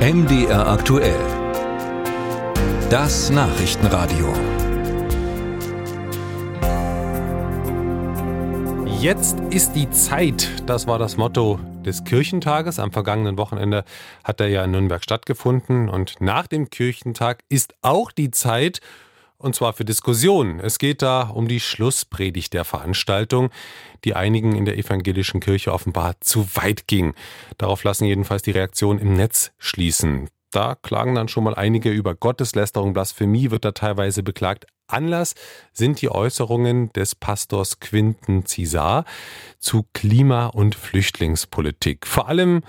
MDR aktuell. Das Nachrichtenradio. Jetzt ist die Zeit. Das war das Motto des Kirchentages. Am vergangenen Wochenende hat er ja in Nürnberg stattgefunden. Und nach dem Kirchentag ist auch die Zeit, und zwar für Diskussionen. Es geht da um die Schlusspredigt der Veranstaltung, die einigen in der evangelischen Kirche offenbar zu weit ging. Darauf lassen jedenfalls die Reaktionen im Netz schließen. Da klagen dann schon mal einige über Gotteslästerung, Blasphemie wird da teilweise beklagt. Anlass sind die Äußerungen des Pastors Quinten Cesar zu Klima- und Flüchtlingspolitik. Vor allem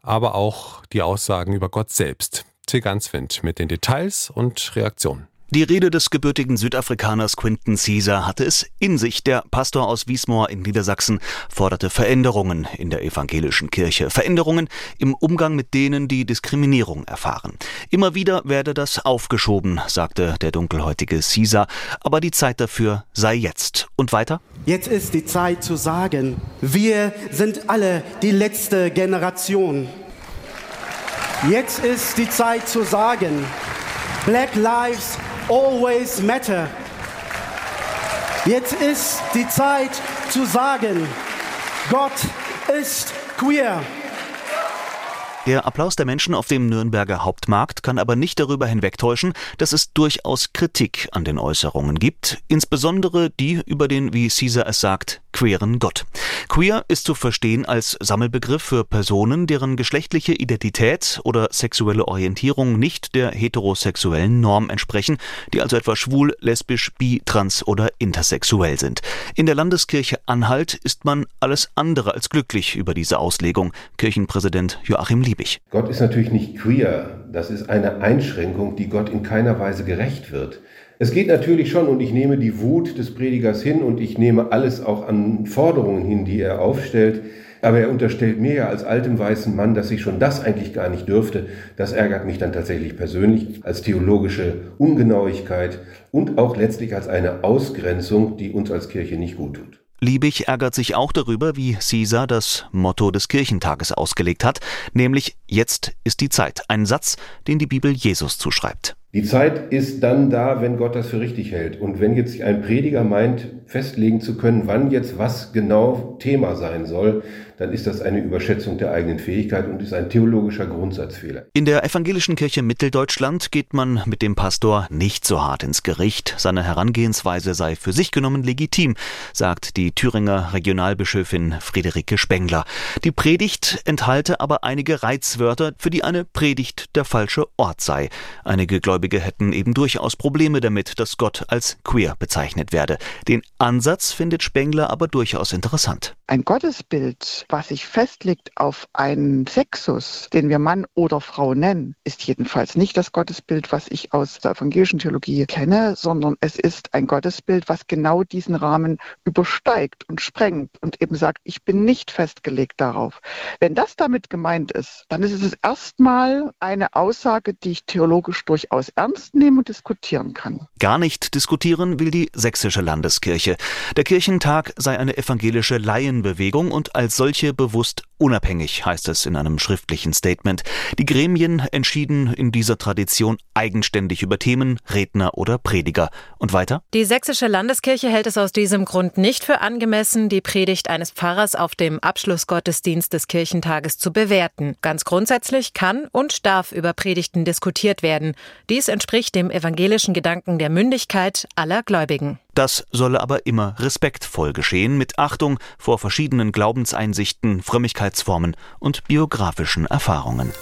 aber auch die Aussagen über Gott selbst. Till Ganswind mit den Details und Reaktionen. Die Rede des gebürtigen Südafrikaners Quinton Caesar hatte es in sich. Der Pastor aus Wiesmoor in Niedersachsen forderte Veränderungen in der evangelischen Kirche. Veränderungen im Umgang mit denen, die Diskriminierung erfahren. Immer wieder werde das aufgeschoben, sagte der dunkelhäutige Caesar. Aber die Zeit dafür sei jetzt. Und weiter? Jetzt ist die Zeit zu sagen, wir sind alle die letzte Generation. Jetzt ist die Zeit zu sagen, Black Lives always matter. Jetzt ist die Zeit zu sagen, Gott ist queer. Der Applaus der Menschen auf dem Nürnberger Hauptmarkt kann aber nicht darüber hinwegtäuschen, dass es durchaus Kritik an den Äußerungen gibt, insbesondere die über den, wie Caesar es sagt, queeren Gott. Queer ist zu verstehen als Sammelbegriff für Personen, deren geschlechtliche Identität oder sexuelle Orientierung nicht der heterosexuellen Norm entsprechen, die also etwa schwul, lesbisch, bi, trans oder intersexuell sind. In der Landeskirche Anhalt ist man alles andere als glücklich über diese Auslegung. Kirchenpräsident Joachim Liebig. Gott ist natürlich nicht queer. Das ist eine Einschränkung, die Gott in keiner Weise gerecht wird. Es geht natürlich schon, und ich nehme die Wut des Predigers hin und ich nehme alles auch an Forderungen hin, die er aufstellt. Aber er unterstellt mir ja als altem weißen Mann, dass ich schon das eigentlich gar nicht dürfte. Das ärgert mich dann tatsächlich persönlich als theologische Ungenauigkeit und auch letztlich als eine Ausgrenzung, die uns als Kirche nicht gut tut. Liebig ärgert sich auch darüber, wie Caesar das Motto des Kirchentages ausgelegt hat, nämlich Jetzt ist die Zeit. Ein Satz, den die Bibel Jesus zuschreibt. Die Zeit ist dann da, wenn Gott das für richtig hält. Und wenn jetzt ein Prediger meint, festlegen zu können, wann jetzt was genau Thema sein soll, dann ist das eine Überschätzung der eigenen Fähigkeit und ist ein theologischer Grundsatzfehler. In der evangelischen Kirche Mitteldeutschland geht man mit dem Pastor nicht so hart ins Gericht. Seine Herangehensweise sei für sich genommen legitim, sagt die Thüringer Regionalbischöfin Friederike Spengler. Die Predigt enthalte aber einige Reizwörter, für die eine Predigt der falsche Ort sei. Einige hätten eben durchaus Probleme damit, dass Gott als queer bezeichnet werde. Den Ansatz findet Spengler aber durchaus interessant. Ein Gottesbild, was sich festlegt auf einen Sexus, den wir Mann oder Frau nennen, ist jedenfalls nicht das Gottesbild, was ich aus der evangelischen Theologie kenne, sondern es ist ein Gottesbild, was genau diesen Rahmen übersteigt und sprengt und eben sagt, ich bin nicht festgelegt darauf. Wenn das damit gemeint ist, dann ist es erstmal eine Aussage, die ich theologisch durchaus ernst nehmen und diskutieren kann. Gar nicht diskutieren will die sächsische Landeskirche. Der Kirchentag sei eine evangelische Laienbewegung und als solche bewusst unabhängig, heißt es in einem schriftlichen Statement. Die Gremien entschieden in dieser Tradition eigenständig über Themen, Redner oder Prediger. Und weiter? Die sächsische Landeskirche hält es aus diesem Grund nicht für angemessen, die Predigt eines Pfarrers auf dem Abschlussgottesdienst des Kirchentages zu bewerten. Ganz grundsätzlich kann und darf über Predigten diskutiert werden. Dies entspricht dem evangelischen Gedanken der Mündigkeit aller Gläubigen. Das solle aber immer respektvoll geschehen, mit Achtung vor verschiedenen Glaubenseinsichten, Frömmigkeitsformen und biografischen Erfahrungen.